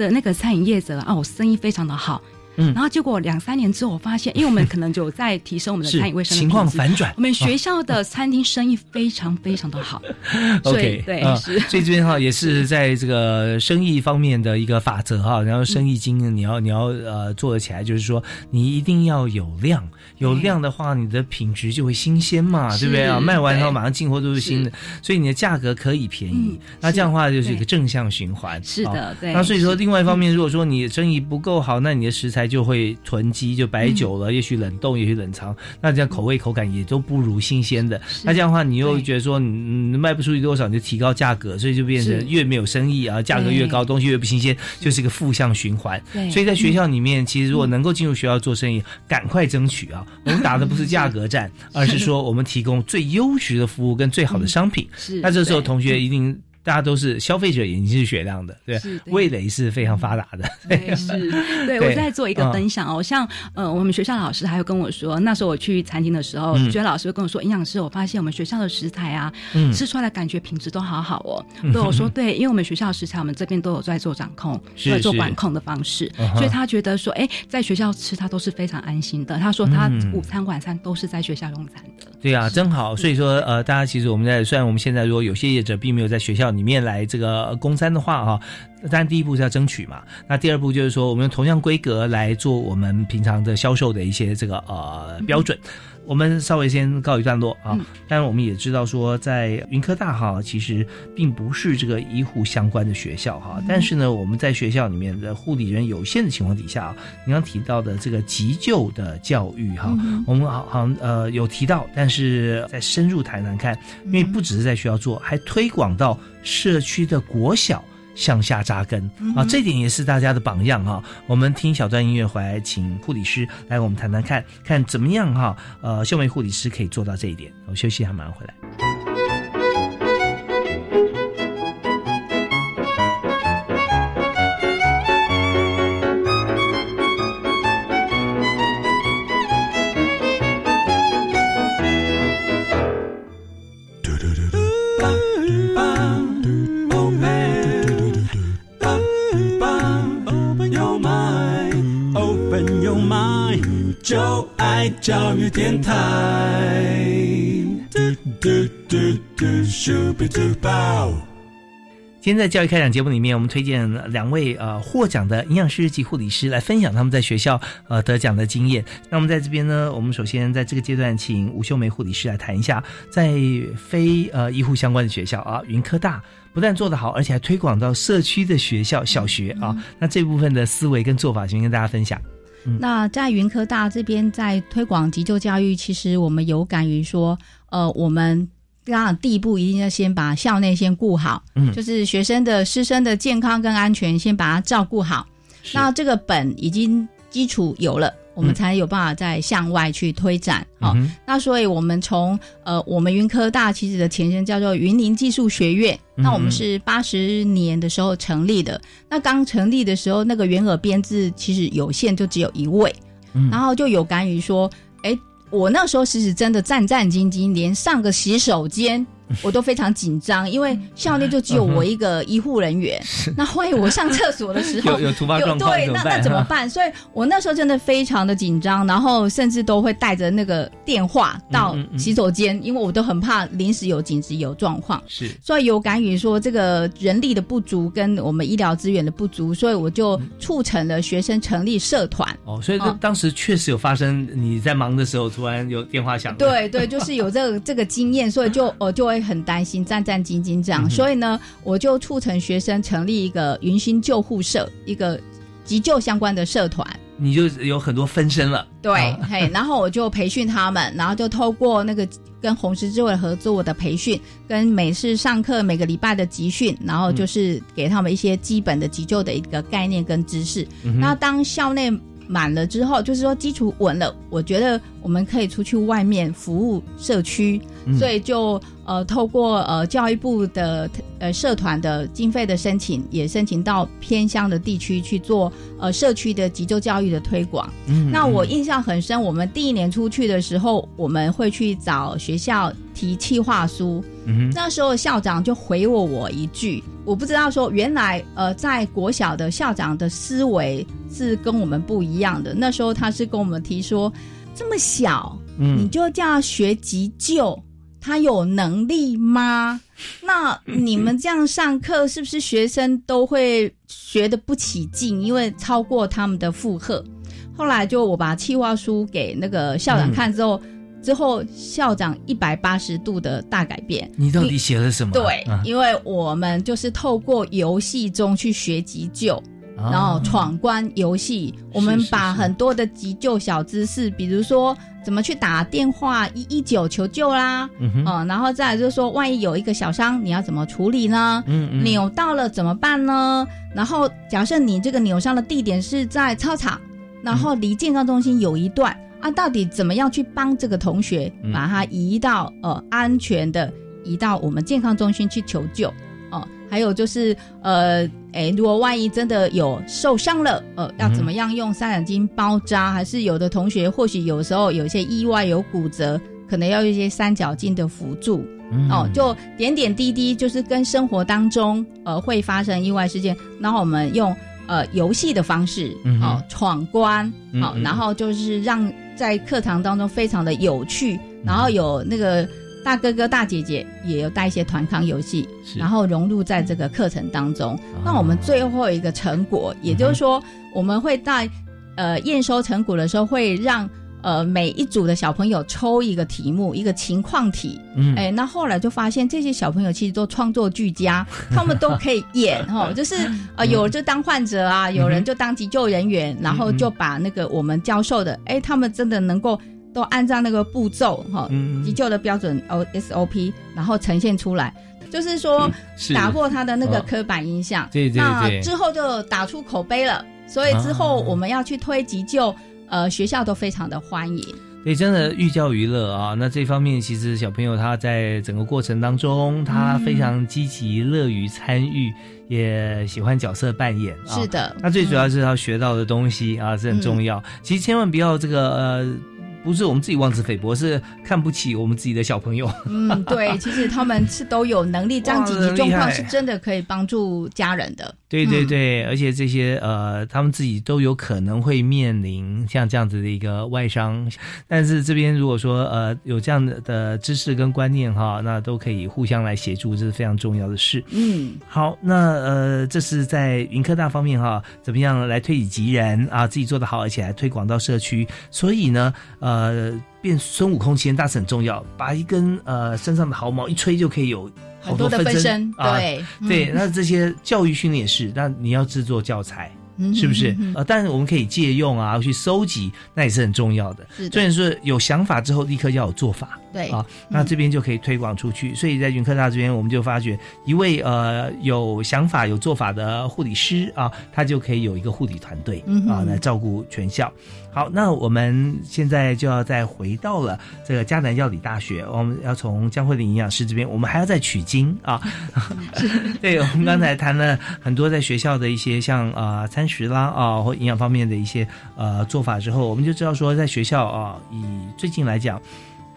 的那个餐饮业者啊，我生意非常的好。然后结果两三年之后，我发现，因为我们可能就在提升我们的 餐饮卫生情况反转，我们学校的餐厅生意非常非常的好。OK，对，是。所以这边哈也是在这个生意方面的一个法则哈。然后生意经你要你要呃做得起来，就是说你一定要有量，有量的话，你的品质就会新鲜嘛，对不对啊？卖完然后马上进货都是新的，所以你的价格可以便宜。那这样的话就是一个正向循环。是的，对。那所以说，另外一方面，如果说你生意不够好，那你的食材。就会囤积，就摆久了，也许冷冻，也许冷藏，那这样口味口感也都不如新鲜的。那这样的话，你又觉得说你卖不出去多少，你就提高价格，所以就变成越没有生意啊，价格越高，东西越不新鲜，就是一个负向循环。所以在学校里面，其实如果能够进入学校做生意，赶快争取啊！我们打的不是价格战，而是说我们提供最优质的服务跟最好的商品。是，那这时候同学 一定。大家都是消费者，眼睛是雪亮的，对，味蕾是非常发达的。对，是，对我在做一个分享哦，像呃，我们学校老师还有跟我说，那时候我去餐厅的时候，学校老师跟我说，营养师，我发现我们学校的食材啊，吃出来感觉品质都好好哦。对我说，对，因为我们学校食材，我们这边都有在做掌控，在做管控的方式，所以他觉得说，哎，在学校吃他都是非常安心的。他说他午餐晚餐都是在学校用餐的。对啊，真好。所以说，呃，大家其实我们在虽然我们现在如果有些业者并没有在学校。里面来这个公三的话哈，当然第一步是要争取嘛。那第二步就是说，我们用同样规格来做我们平常的销售的一些这个呃标准。我们稍微先告一段落啊，当然我们也知道说，在云科大哈，其实并不是这个医护相关的学校哈。但是呢，我们在学校里面的护理人有限的情况底下啊，你刚提到的这个急救的教育哈，我们好好像呃有提到，但是再深入谈谈看，因为不只是在学校做，还推广到社区的国小。向下扎根啊，这点也是大家的榜样哈。我们听小段音乐回来，请护理师来我们谈谈看看怎么样哈。呃，秀梅护理师可以做到这一点。我休息一下，马上回来。教育电台。今天在教育开讲节目里面，我们推荐两位呃获奖的营养师及护理师来分享他们在学校呃得奖的经验。那我们在这边呢，我们首先在这个阶段，请吴秀梅护理师来谈一下，在非呃医护相关的学校啊，云科大不但做得好，而且还推广到社区的学校小学啊。那这部分的思维跟做法，先跟大家分享。那在云科大这边，在推广急救教育，其实我们有感于说，呃，我们当然第一步一定要先把校内先顾好，嗯，就是学生的师生的健康跟安全，先把它照顾好。那这个本已经基础有了。我们才有办法再向外去推展哦。那所以，我们从呃，我们云科大其实的前身叫做云林技术学院。那我们是八十年的时候成立的。那刚成立的时候，那个原耳编制其实有限，就只有一位。然后就有感于说，哎，我那时候其实真的战战兢兢，连上个洗手间。我都非常紧张，因为校内就只有我一个医护人员。那万一我上厕所的时候有有突发状况，对，那那怎么办？所以我那时候真的非常的紧张，然后甚至都会带着那个电话到洗手间，因为我都很怕临时有紧急有状况。是，所以有感于说这个人力的不足跟我们医疗资源的不足，所以我就促成了学生成立社团。哦，所以当时确实有发生，你在忙的时候突然有电话响。对对，就是有这个这个经验，所以就我就会。很担心，战战兢兢这样，所以呢，我就促成学生成立一个云星救护社，一个急救相关的社团。你就有很多分身了，对，嘿，然后我就培训他们，然后就透过那个跟红十字会合作的培训，跟每次上课每个礼拜的集训，然后就是给他们一些基本的急救的一个概念跟知识。那当校内满了之后，就是说基础稳了，我觉得我们可以出去外面服务社区，所以就。呃，透过呃教育部的呃社团的经费的申请，也申请到偏乡的地区去做呃社区的急救教育的推广。嗯，那我印象很深，我们第一年出去的时候，我们会去找学校提企划书。嗯，那时候校长就回我我一句，我不知道说原来呃在国小的校长的思维是跟我们不一样的。那时候他是跟我们提说，这么小，嗯，你就叫学急救。他有能力吗？那你们这样上课，是不是学生都会学的不起劲？因为超过他们的负荷。后来就我把企划书给那个校长看之后，之后校长一百八十度的大改变。你到底写了什么？对，因为我们就是透过游戏中去学急救。然后闯关游戏，我们把很多的急救小知识，比如说怎么去打电话一一九求救啦，嗯，然后再就是说，万一有一个小伤，你要怎么处理呢？嗯，扭到了怎么办呢？然后假设你这个扭伤的地点是在操场，然后离健康中心有一段啊，到底怎么样去帮这个同学把他移到呃安全的移到我们健康中心去求救？哦，还有就是，呃，哎，如果万一真的有受伤了，呃，要怎么样用三角巾包扎？还是有的同学或许有时候有一些意外有骨折，可能要一些三角巾的辅助。哦，就点点滴滴，就是跟生活当中呃会发生意外事件，然后我们用呃游戏的方式，哦，闯关，好，然后就是让在课堂当中非常的有趣，然后有那个。大哥哥、大姐姐也有带一些团康游戏，然后融入在这个课程当中。那我们最后一个成果，也就是说，我们会在呃验收成果的时候，会让呃每一组的小朋友抽一个题目，一个情况题。嗯，哎，那后来就发现这些小朋友其实都创作俱佳，他们都可以演哈，就是呃有就当患者啊，有人就当急救人员，然后就把那个我们教授的，哎，他们真的能够。都按照那个步骤哈，急救的标准 O S O P，然后呈现出来，就是说打破他的那个刻板印象。对对对。那之后就打出口碑了，所以之后我们要去推急救，呃，学校都非常的欢迎。对，真的寓教于乐啊。那这方面其实小朋友他在整个过程当中，他非常积极、乐于参与，也喜欢角色扮演。是的。那最主要是他学到的东西啊，是很重要。其实千万不要这个呃。不是我们自己妄自菲薄，是看不起我们自己的小朋友。嗯，对，其实他们是都有能力，这样紧急状况是真的可以帮助家人的。对对对，而且这些呃，他们自己都有可能会面临像这样子的一个外伤，但是这边如果说呃有这样的的知识跟观念哈，那都可以互相来协助，这是非常重要的事。嗯，好，那呃这是在云科大方面哈，怎么样来推己及人啊，自己做得好，而且还推广到社区，所以呢呃变孙悟空其实大是很重要，把一根呃身上的毫毛一吹就可以有。好多的分身，对对，那这些教育训练也是，那你要制作教材。是不是？呃，但是我们可以借用啊，去收集，那也是很重要的。是，所以说有想法之后，立刻要有做法。对啊，那这边就可以推广出去。所以在云科大这边，我们就发觉一位呃有想法、有做法的护理师啊，他就可以有一个护理团队啊，来照顾全校。好，那我们现在就要再回到了这个迦南药理大学，我们要从江慧玲营养师这边，我们还要再取经啊。对，我们刚才谈了很多在学校的一些像啊餐食啦啊或营养方面的一些呃做法之后，我们就知道说，在学校啊，以最近来讲，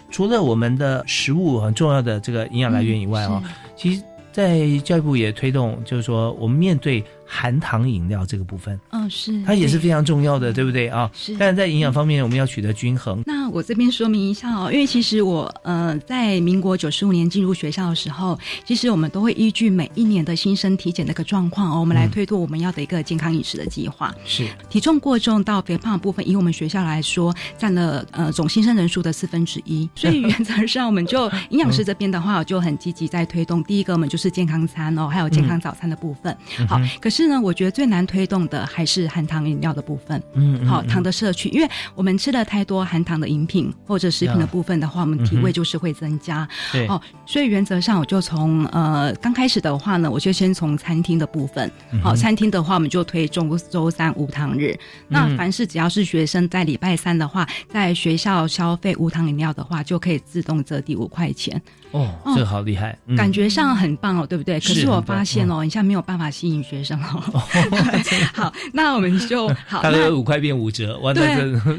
除了我们的食物很重要的这个营养来源以外啊，其实在教育部也推动，就是说我们面对。含糖饮料这个部分，嗯，是它也是非常重要的，对不对啊？是。但是在营养方面，我们要取得均衡。那我这边说明一下哦，因为其实我呃，在民国九十五年进入学校的时候，其实我们都会依据每一年的新生体检的一个状况哦，我们来推动我们要的一个健康饮食的计划。是。体重过重到肥胖部分，以我们学校来说，占了呃总新生人数的四分之一。所以原则上，我们就营养师这边的话，我就很积极在推动。第一个，我们就是健康餐哦，还有健康早餐的部分。好，可是呢，我觉得最难推动的还是含糖饮料的部分。嗯，好，糖的摄取，因为我们吃了太多含糖的饮品或者食品的部分的话，我们体味就是会增加。对，哦，所以原则上我就从呃刚开始的话呢，我就先从餐厅的部分。好，餐厅的话，我们就推周周三无糖日。那凡是只要是学生在礼拜三的话，在学校消费无糖饮料的话，就可以自动折抵五块钱。哦，这个好厉害，感觉上很棒哦，对不对？可是我发现哦，你现在没有办法吸引学生哦。好，那我们就好。大概五块变五折，完了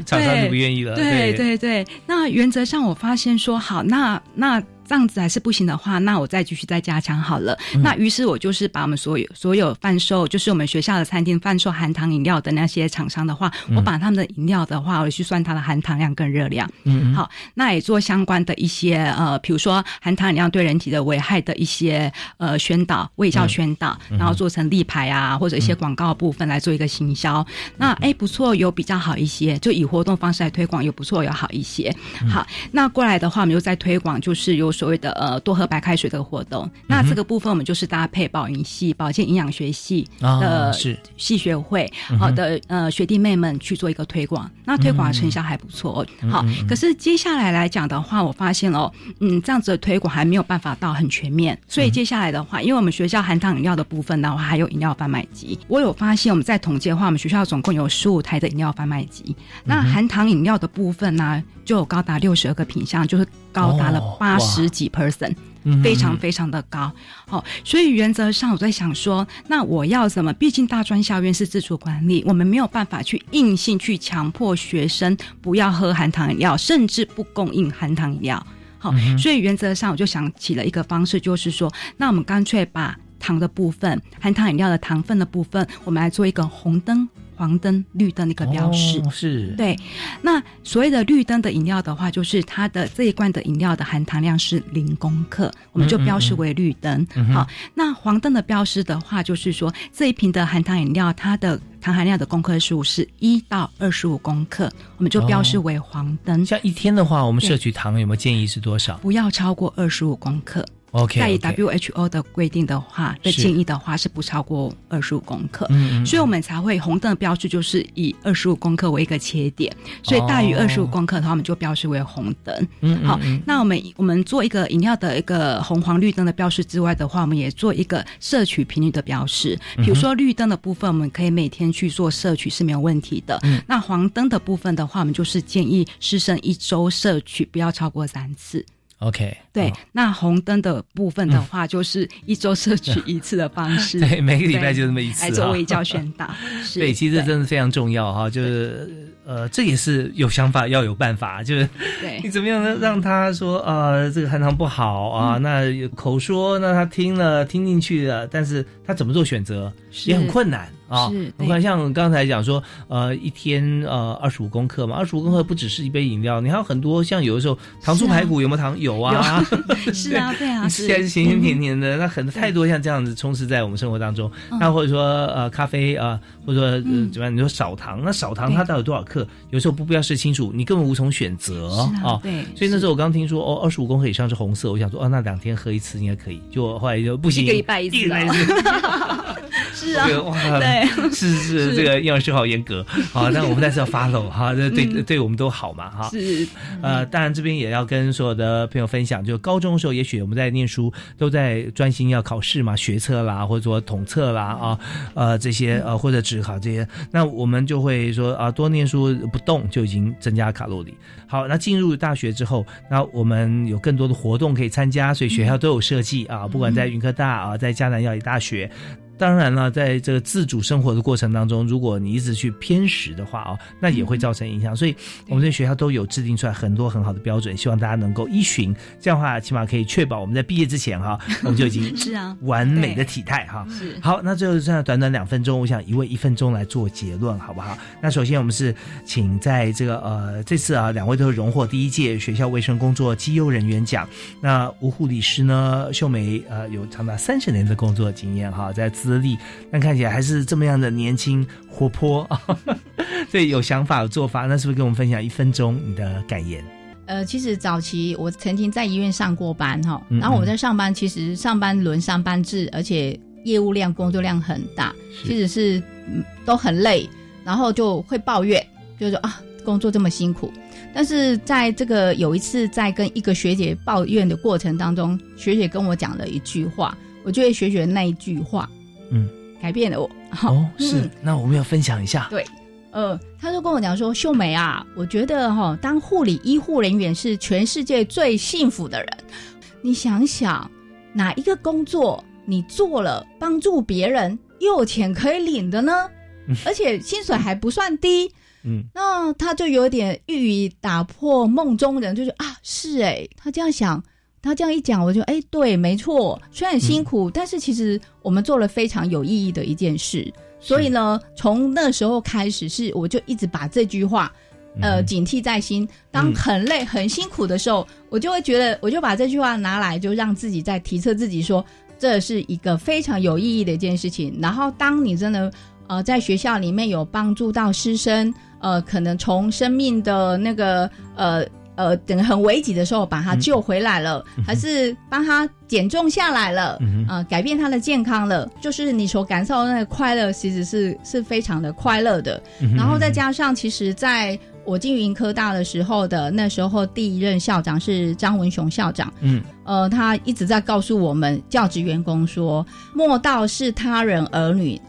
厂商就不愿意了。对对对，那原则上我发现说好，那那。这样子还是不行的话，那我再继续再加强好了。那于是我就是把我们所有所有贩售，就是我们学校的餐厅贩售含糖饮料的那些厂商的话，我把他们的饮料的话，我去算它的含糖量跟热量。嗯，好，那也做相关的一些呃，比如说含糖饮料对人体的危害的一些呃宣导、卫教宣导，然后做成立牌啊，或者一些广告部分来做一个行销。那哎不错，有比较好一些，就以活动方式来推广，有不错有好一些。好，那过来的话，我们又在推广，就是有。所谓的呃多喝白开水的活动。那这个部分我们就是搭配保营系、保健营养学系的系学会好的呃学弟妹们去做一个推广。那推广的成效还不错。好，可是接下来来讲的话，我发现哦，嗯，这样子的推广还没有办法到很全面。所以接下来的话，因为我们学校含糖饮料的部分的话，还有饮料贩卖机，我有发现我们在统计的话，我们学校总共有十五台的饮料贩卖机。那含糖饮料的部分呢，就有高达六十二个品项，就是高达了八十几 percent，非常非常的高。好，所以原则上我在想说，那我要什么？毕竟大专校院是自主管理，我们没有办法去硬性去强迫学生不要喝含糖饮料，甚至不供应含糖饮料。好，所以原则上我就想起了一个方式，就是说，那我们干脆把糖的部分，含糖饮料的糖分的部分，我们来做一个红灯。黄灯、绿灯的一个标识是对。那所谓的绿灯的饮料的话，就是它的这一罐的饮料的含糖量是零公克，我们就标示为绿灯。好，那黄灯的标识的话，就是说这一瓶的含糖饮料，它的糖含量的公克数是一到二十五公克，我们就标示为黄灯。像一天的话，我们摄取糖有没有建议是多少？不要超过二十五公克。在以 WHO 的规定的话，的建议的话是不超过二十五公克，所以我们才会红灯的标志就是以二十五公克为一个切点，所以大于二十五公克的话，我们就标示为红灯。好，那我们我们做一个饮料的一个红黄绿灯的标识之外的话，我们也做一个摄取频率的标识。比如说绿灯的部分，我们可以每天去做摄取是没有问题的。那黄灯的部分的话，我们就是建议师生一周摄取不要超过三次。OK，对，那红灯的部分的话，就是一周摄取一次的方式，对，每个礼拜就这么一次，来做微教宣导。对，其实真的非常重要哈，就是呃，这也是有想法要有办法，就是 你怎么样让让他说呃，这个含糖不好啊？那口说，那他听了听进去了，但是他怎么做选择也很困难。啊，你看，像刚才讲说，呃，一天呃二十五公克嘛，二十五公克不只是一杯饮料，你还有很多，像有的时候糖醋排骨有没有糖？有啊，是啊，对啊，吃起来是咸咸甜甜的，那很太多像这样子充斥在我们生活当中。那或者说呃咖啡啊，或者说怎么样？你说少糖，那少糖它到底多少克？有时候不标示清楚，你根本无从选择啊。对，所以那时候我刚听说哦，二十五公克以上是红色，我想说哦，那两天喝一次应该可以，就后来就不行，一个礼拜一次，是啊，对，是是，这个营养师好严格，好，但我们还是要 follow 哈，这对对我们都好嘛，哈。是，呃，当然这边也要跟所有的朋友分享，就高中的时候，也许我们在念书都在专心要考试嘛，学测啦，或者说统测啦，啊，呃，这些呃或者只考这些，那我们就会说啊，多念书不动就已经增加卡路里。好，那进入大学之后，那我们有更多的活动可以参加，所以学校都有设计啊，不管在云科大啊，在迦南药理大学。当然了，在这个自主生活的过程当中，如果你一直去偏食的话哦，那也会造成影响。所以我们在学校都有制定出来很多很好的标准，希望大家能够依循。这样的话，起码可以确保我们在毕业之前哈，我们就已经是啊完美的体态哈。是好，那最后剩下短短两分钟，我想一位一分钟来做结论，好不好？那首先我们是请在这个呃这次啊，两位都是荣获第一届学校卫生工作绩优人员奖。那吴护理师呢，秀梅呃有长达三十年的工作经验哈，在资历，但看起来还是这么样的年轻活泼啊，对，有想法有做法，那是不是跟我们分享一分钟你的感言？呃，其实早期我曾经在医院上过班哈，然后我在上班，其实上班轮上班制，而且业务量工作量很大，其实是都很累，然后就会抱怨，就说啊，工作这么辛苦。但是在这个有一次在跟一个学姐抱怨的过程当中，学姐跟我讲了一句话。我就会学学那一句话，嗯，改变了我。哦，是，那我们要分享一下。对，呃，他就跟我讲说：“秀梅啊，我觉得哈，当护理医护人员是全世界最幸福的人。你想想，哪一个工作你做了帮助别人又有钱可以领的呢？而且薪水还不算低。嗯，那他就有点欲以打破梦中人，就是啊，是哎，他这样想。”他这样一讲，我就哎，对，没错，虽然辛苦，但是其实我们做了非常有意义的一件事。所以呢，从那时候开始，是我就一直把这句话，呃，警惕在心。当很累、很辛苦的时候，我就会觉得，我就把这句话拿来，就让自己在提测自己，说这是一个非常有意义的一件事情。然后，当你真的呃在学校里面有帮助到师生，呃，可能从生命的那个呃。呃，等很危急的时候把他救回来了，还是帮他减重下来了，啊，改变他的健康了，就是你所感受的那个快乐，其实是是非常的快乐的。然后再加上，其实在我进云科大的时候的那时候，第一任校长是张文雄校长，嗯，呃，他一直在告诉我们教职员工说，莫道是他人儿女，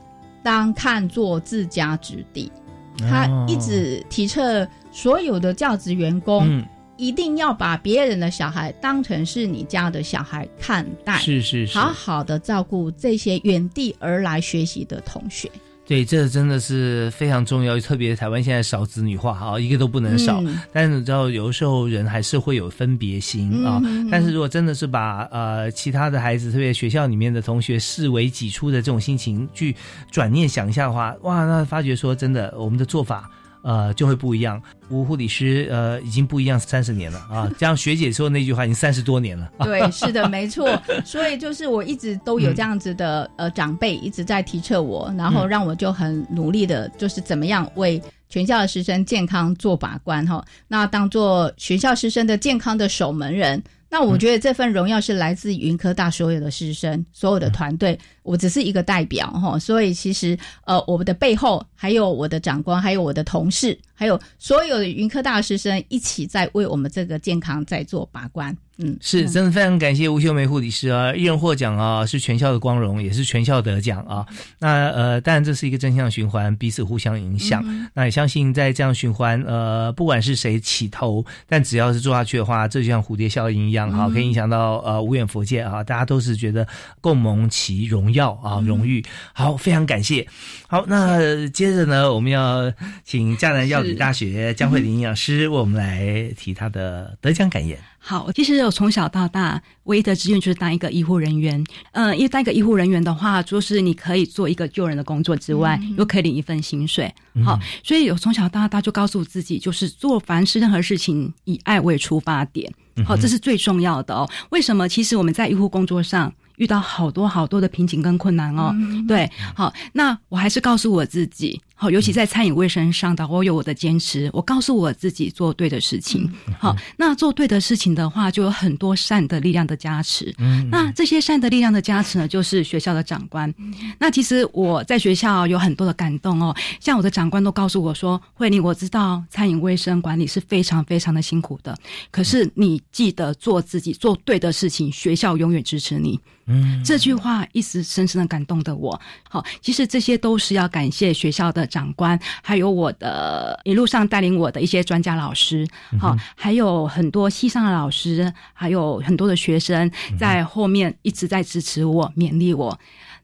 当看作自家子弟。他一直提倡所有的教职员工。一定要把别人的小孩当成是你家的小孩看待，是是是，好好的照顾这些远地而来学习的同学。对，这真的是非常重要，特别台湾现在少子女化啊，一个都不能少。但是你知道，有的时候人还是会有分别心啊。但是如果真的是把呃其他的孩子，特别学校里面的同学视为己出的这种心情去转念想一下的话，哇，那发觉说真的，我们的做法。呃，就会不一样。吴护理师，呃，已经不一样三十年了啊。这样学姐说那句话已经三十多年了。对，是的，没错。所以就是我一直都有这样子的呃长辈一直在提测我，然后让我就很努力的，就是怎么样为全校的师生健康做把关哈。那当做学校师生的健康的守门人。那我觉得这份荣耀是来自云科大所有的师生，所有的团队，我只是一个代表哈，所以其实呃，我们的背后还有我的长官，还有我的同事。还有所有的云科大师生一起在为我们这个健康在做把关，嗯，是真的非常感谢吴秀梅护理师啊，一人获奖啊，是全校的光荣，也是全校得奖啊。那呃，当然这是一个正向循环，彼此互相影响。那也相信在这样循环，呃，不管是谁起头，但只要是做下去的话，这就像蝴蝶效应一样哈，可以影响到呃无远佛界啊，大家都是觉得共谋其荣耀啊，荣誉。好，非常感谢。好，那接着呢，我们要请迦南药理。大学江慧玲营养师为我们来提他的得奖感言。好，其实我从小到大唯一的志愿就是当一个医护人员。嗯，因为当一个医护人员的话，就是你可以做一个救人的工作之外，又可以领一份薪水。好，所以我从小到大就告诉自己，就是做凡是任何事情以爱为出发点。好，这是最重要的哦。为什么？其实我们在医护工作上。遇到好多好多的瓶颈跟困难哦，对，好，那我还是告诉我自己，好，尤其在餐饮卫生上的，我有我的坚持，我告诉我自己做对的事情，好，那做对的事情的话，就有很多善的力量的加持，嗯，那这些善的力量的加持呢，就是学校的长官，那其实我在学校有很多的感动哦，像我的长官都告诉我说，慧玲，我知道餐饮卫生管理是非常非常的辛苦的，可是你记得做自己做对的事情，学校永远支持你。嗯，这句话一直深深的感动的我。好，其实这些都是要感谢学校的长官，还有我的一路上带领我的一些专家老师。好，还有很多西上的老师，还有很多的学生在后面一直在支持我、勉励我。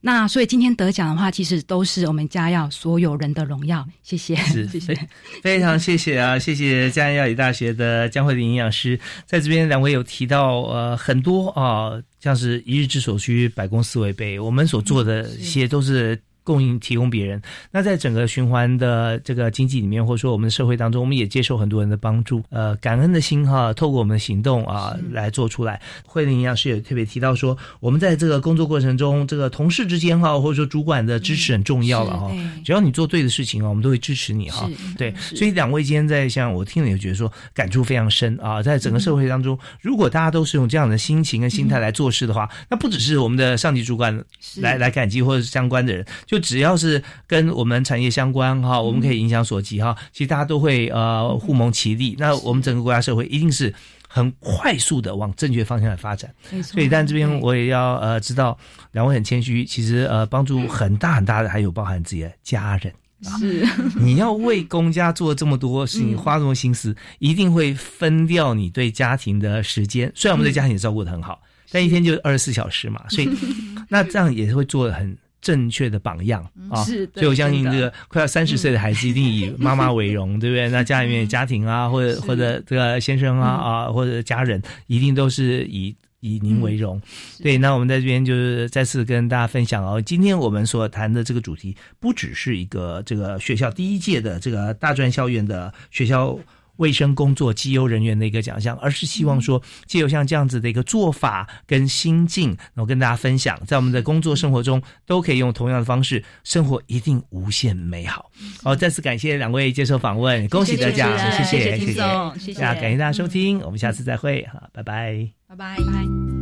那所以今天得奖的话，其实都是我们家耀所有人的荣耀。谢谢，谢谢，非常谢谢啊！谢谢嘉义药理大学的江慧玲营养师，在这边两位有提到呃很多啊，像是一日之所需，百公司为备，我们所做的一些都是。供应提供别人，那在整个循环的这个经济里面，或者说我们的社会当中，我们也接受很多人的帮助，呃，感恩的心哈，透过我们的行动啊来做出来。慧玲营养师也特别提到说，我们在这个工作过程中，这个同事之间哈，或者说主管的支持很重要了哈。只要你做对的事情啊，我们都会支持你哈。对，所以两位今天在像我听了也觉得说感触非常深啊，在整个社会当中，如果大家都是用这样的心情跟心态来做事的话，那不只是我们的上级主管来来感激或者是相关的人。就只要是跟我们产业相关哈，我们可以影响所及哈，其实大家都会呃互蒙其利，那我们整个国家社会一定是很快速的往正确方向来发展。所以，但这边我也要呃知道，两位很谦虚，其实呃帮助很大很大的还有包含自己的家人。是，你要为公家做这么多事情，花这么多心思，一定会分掉你对家庭的时间。虽然我们对家庭也照顾的很好，但一天就二十四小时嘛，所以 那这样也是会做的很。正确的榜样啊，所以我相信这个快要三十岁的孩子一定以妈妈为荣，对不对？那家里面家庭啊，或者或者这个先生啊啊，或者家人，一定都是以以您为荣。对，那我们在这边就是再次跟大家分享哦，今天我们所谈的这个主题，不只是一个这个学校第一届的这个大专校院的学校。卫生工作绩优人员的一个奖项，而是希望说借由像这样子的一个做法跟心境，然后跟大家分享，在我们的工作生活中都可以用同样的方式，生活一定无限美好。好，再次感谢两位接受访问，恭喜得奖，谢谢，谢谢，谢谢，感谢大家收听，我们下次再会，好，拜。拜，拜。拜，拜。